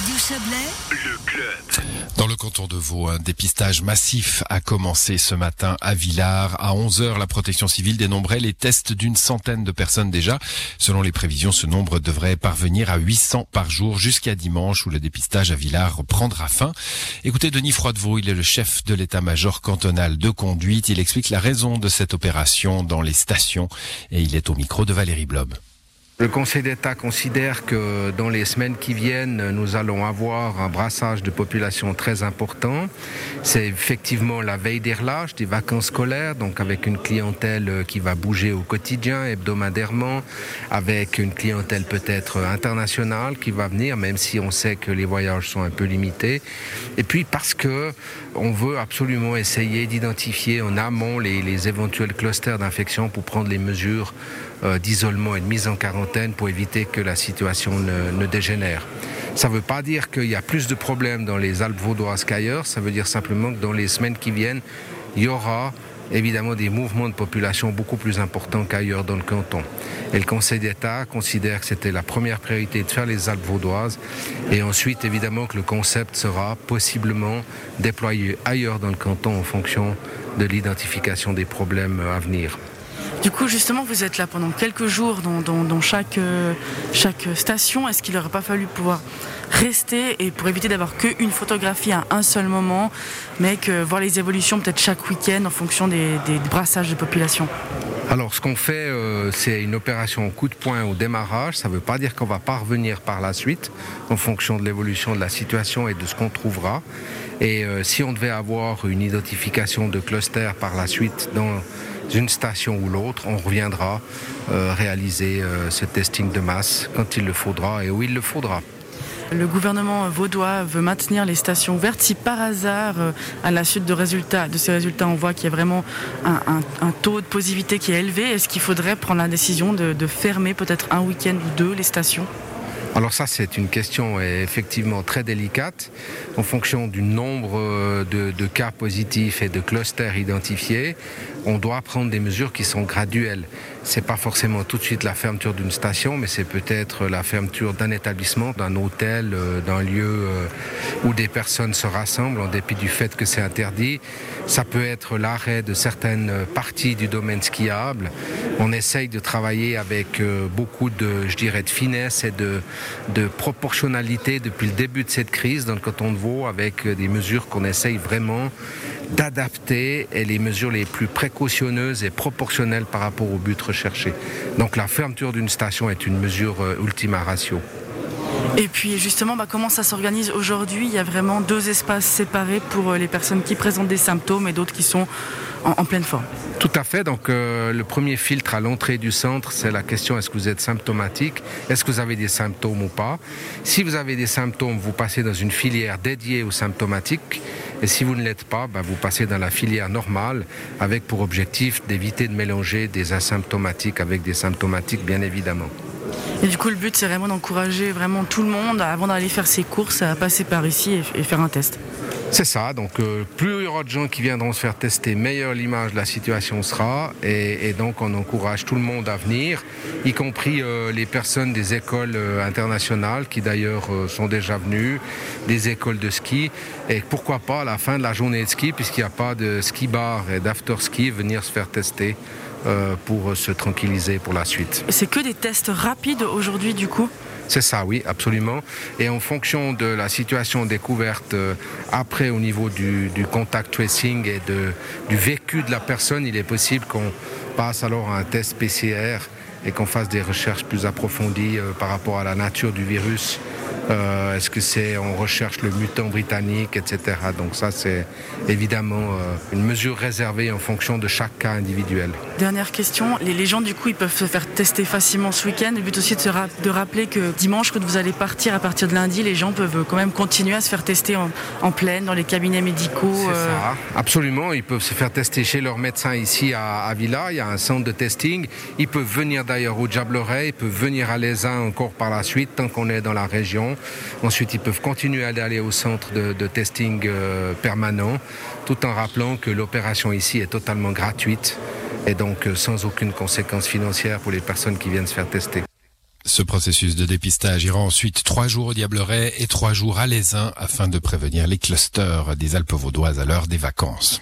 Radio Chablais, Le club. Dans le canton de Vaud, un dépistage massif a commencé ce matin à Villars. À 11h, la protection civile dénombrait les tests d'une centaine de personnes déjà. Selon les prévisions, ce nombre devrait parvenir à 800 par jour jusqu'à dimanche où le dépistage à Villars prendra fin. Écoutez Denis Froidevaux, il est le chef de l'état-major cantonal de conduite. Il explique la raison de cette opération dans les stations et il est au micro de Valérie Blob. Le Conseil d'État considère que dans les semaines qui viennent, nous allons avoir un brassage de population très important. C'est effectivement la veille des relâches, des vacances scolaires, donc avec une clientèle qui va bouger au quotidien, hebdomadairement, avec une clientèle peut-être internationale qui va venir, même si on sait que les voyages sont un peu limités. Et puis parce que on veut absolument essayer d'identifier en amont les, les éventuels clusters d'infection pour prendre les mesures euh, d'isolement et de mise en quarantaine pour éviter que la situation ne, ne dégénère. Ça ne veut pas dire qu'il y a plus de problèmes dans les Alpes vaudoises qu'ailleurs, ça veut dire simplement que dans les semaines qui viennent, il y aura évidemment des mouvements de population beaucoup plus importants qu'ailleurs dans le canton. Et le Conseil d'État considère que c'était la première priorité de faire les Alpes vaudoises et ensuite évidemment que le concept sera possiblement déployé ailleurs dans le canton en fonction de l'identification des problèmes à venir. Du coup, justement, vous êtes là pendant quelques jours dans, euh, chaque station. Est-ce qu'il n'aurait pas fallu pouvoir rester et pour éviter d'avoir qu'une photographie à un seul moment, mais que voir les évolutions peut-être chaque week-end en fonction des, des brassages de population? Alors, ce qu'on fait, euh, c'est une opération au coup de poing au démarrage. Ça ne veut pas dire qu'on va pas revenir par la suite, en fonction de l'évolution de la situation et de ce qu'on trouvera. Et euh, si on devait avoir une identification de cluster par la suite dans une station ou l'autre, on reviendra euh, réaliser euh, ce testing de masse quand il le faudra et où il le faudra. Le gouvernement vaudois veut maintenir les stations ouvertes. Si par hasard, euh, à la suite de, résultats, de ces résultats, on voit qu'il y a vraiment un, taux de positivité qui est élevé, est-ce qu'il faudrait prendre la décision de fermer peut-être un week-end ou deux les stations? Alors ça, c'est une question effectivement très délicate. En fonction du nombre de, de, cas positifs et de clusters identifiés, on doit prendre des mesures qui sont graduelles. C'est pas forcément tout de suite la fermeture d'une station, mais c'est peut-être la fermeture d'un établissement, d'un hôtel, d'un lieu où des personnes se rassemblent en dépit du fait que c'est interdit. Ça peut être l'arrêt de certaines parties du domaine skiable. On essaye de travailler avec beaucoup de, je de finesse et de, proportionnalité depuis le début de cette crise dans le canton de Vaud avec des mesures qu'on essaye vraiment d'adapter et les mesures les plus précautionneuses et proportionnelles par rapport au but recherché. Donc la fermeture d'une station est une mesure ultima ratio. Et puis justement, bah, comment ça s'organise aujourd'hui? Il y a vraiment deux espaces séparés pour les personnes qui présentent des symptômes et d'autres qui sont en, en, pleine forme. Tout à fait. Donc euh, le premier filtre à l'entrée du centre, c'est la question est-ce que vous êtes symptomatique? Est-ce que vous avez des symptômes ou pas? Si vous avez des symptômes, vous passez dans une filière dédiée aux symptomatiques. Et si vous ne l'êtes pas, bah, vous passez dans la filière normale avec pour objectif d'éviter de mélanger des asymptomatiques avec des symptomatiques, bien évidemment. Et du coup, le but, c'est vraiment d'encourager vraiment tout le monde, avant d'aller faire ses courses, à passer par ici et, faire un test. C'est ça, donc euh, plus il y aura de gens qui viendront se faire tester, meilleure l'image de la situation sera. Et, donc on encourage tout le monde à venir, y compris euh, les personnes des écoles euh, internationales qui d'ailleurs sont déjà venues, des écoles de ski. Et pourquoi pas à la fin de la journée de ski, puisqu'il n'y a pas de ski bar et d'after ski, venir se faire tester. Euh, pour se tranquilliser pour la suite. C'est que des tests rapides aujourd'hui du coup c'est ça, oui, absolument. Et en fonction de la situation découverte euh, après au niveau du, du contact tracing et de, du vécu de la personne, il est possible qu'on passe alors à un test PCR et qu'on fasse des recherches plus approfondies euh, par rapport à la nature du virus. Euh, Est-ce que c'est on recherche le mutant britannique, etc. Donc ça c'est évidemment euh, une mesure réservée en fonction de chaque cas individuel. Dernière question, les, gens du coup ils peuvent se faire tester facilement ce week-end. Le but aussi de, se ra de rappeler que dimanche quand vous allez partir à partir de lundi, les gens peuvent quand même continuer à se faire tester en, en pleine dans les cabinets médicaux. C'est euh... ça, absolument. Ils peuvent se faire tester chez leur médecin ici à, à Villa. Il y a un centre de testing. Ils peuvent venir d'ailleurs au Diableret, ils peuvent venir à l'ESA encore par la suite tant qu'on est dans la région. Ensuite, ils peuvent continuer à aller au centre de, testing euh, permanent, tout en rappelant que l'opération ici est totalement gratuite et donc euh, sans aucune conséquence financière pour les personnes qui viennent se faire tester. Ce processus de dépistage ira ensuite trois jours au Diableret et trois jours à l'Aisin afin de prévenir les clusters des Alpes vaudoises à l'heure des vacances.